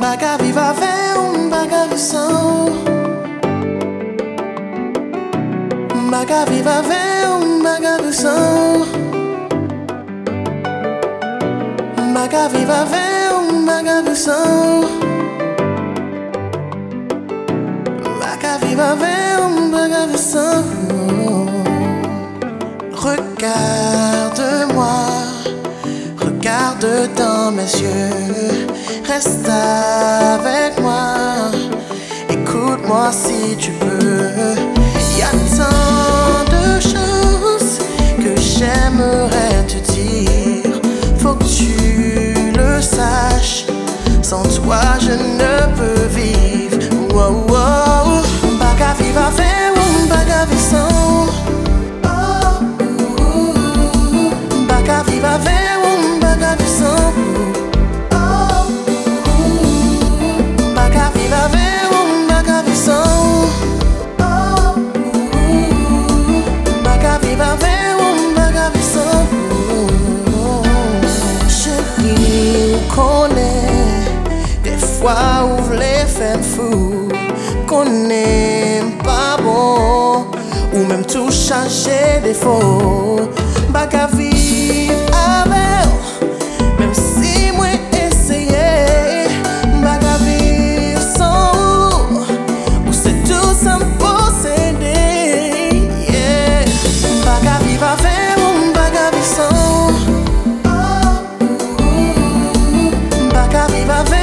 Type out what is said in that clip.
Baka viva ve, baka visan. Baka viva ve, baka visan. Baka viva ve, baka visan. Baka viva ve, baka visan. Regarde-moi, regarde dans mes yeux, reste avec moi, écoute-moi si tu peux. Y a tant de choses que j'aimerais te dire, faut que tu le saches. Sans toi, je ne peux fois où voulait faire fou, n'aime pas bon, ou même tout changer des faux. Baka vivre avec, même si moi essayer, baka vivre sans ou, ou c'est tout sans posséder. Yeah. Baka vivre avec, ou baka vivre sans. Baka viva ve,